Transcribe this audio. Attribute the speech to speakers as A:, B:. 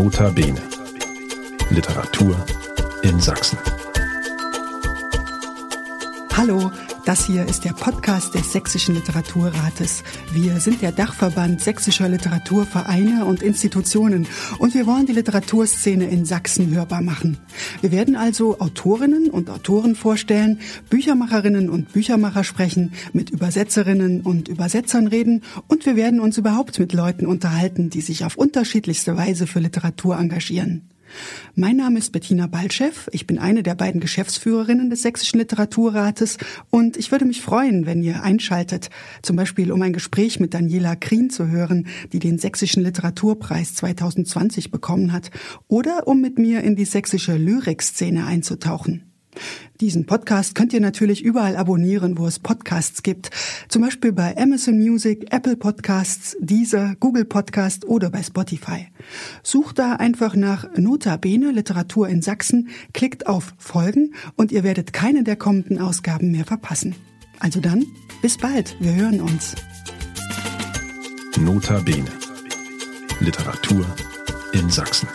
A: Notabene. Literatur in Sachsen.
B: Hallo, das hier ist der Podcast des Sächsischen Literaturrates. Wir sind der Dachverband sächsischer Literaturvereine und Institutionen und wir wollen die Literaturszene in Sachsen hörbar machen. Wir werden also Autorinnen und Autoren vorstellen, Büchermacherinnen und Büchermacher sprechen, mit Übersetzerinnen und Übersetzern reden und wir werden uns überhaupt mit Leuten unterhalten, die sich auf unterschiedlichste Weise für Literatur engagieren. Mein Name ist Bettina Baltschew. Ich bin eine der beiden Geschäftsführerinnen des Sächsischen Literaturrates und ich würde mich freuen, wenn ihr einschaltet, zum Beispiel um ein Gespräch mit Daniela Krien zu hören, die den Sächsischen Literaturpreis 2020 bekommen hat, oder um mit mir in die sächsische Lyrikszene einzutauchen. Diesen Podcast könnt ihr natürlich überall abonnieren, wo es Podcasts gibt. Zum Beispiel bei Amazon Music, Apple Podcasts, Deezer, Google Podcast oder bei Spotify. Sucht da einfach nach Nota Bene Literatur in Sachsen, klickt auf Folgen und ihr werdet keine der kommenden Ausgaben mehr verpassen. Also dann, bis bald, wir hören uns.
A: Nota Bene. Literatur in Sachsen.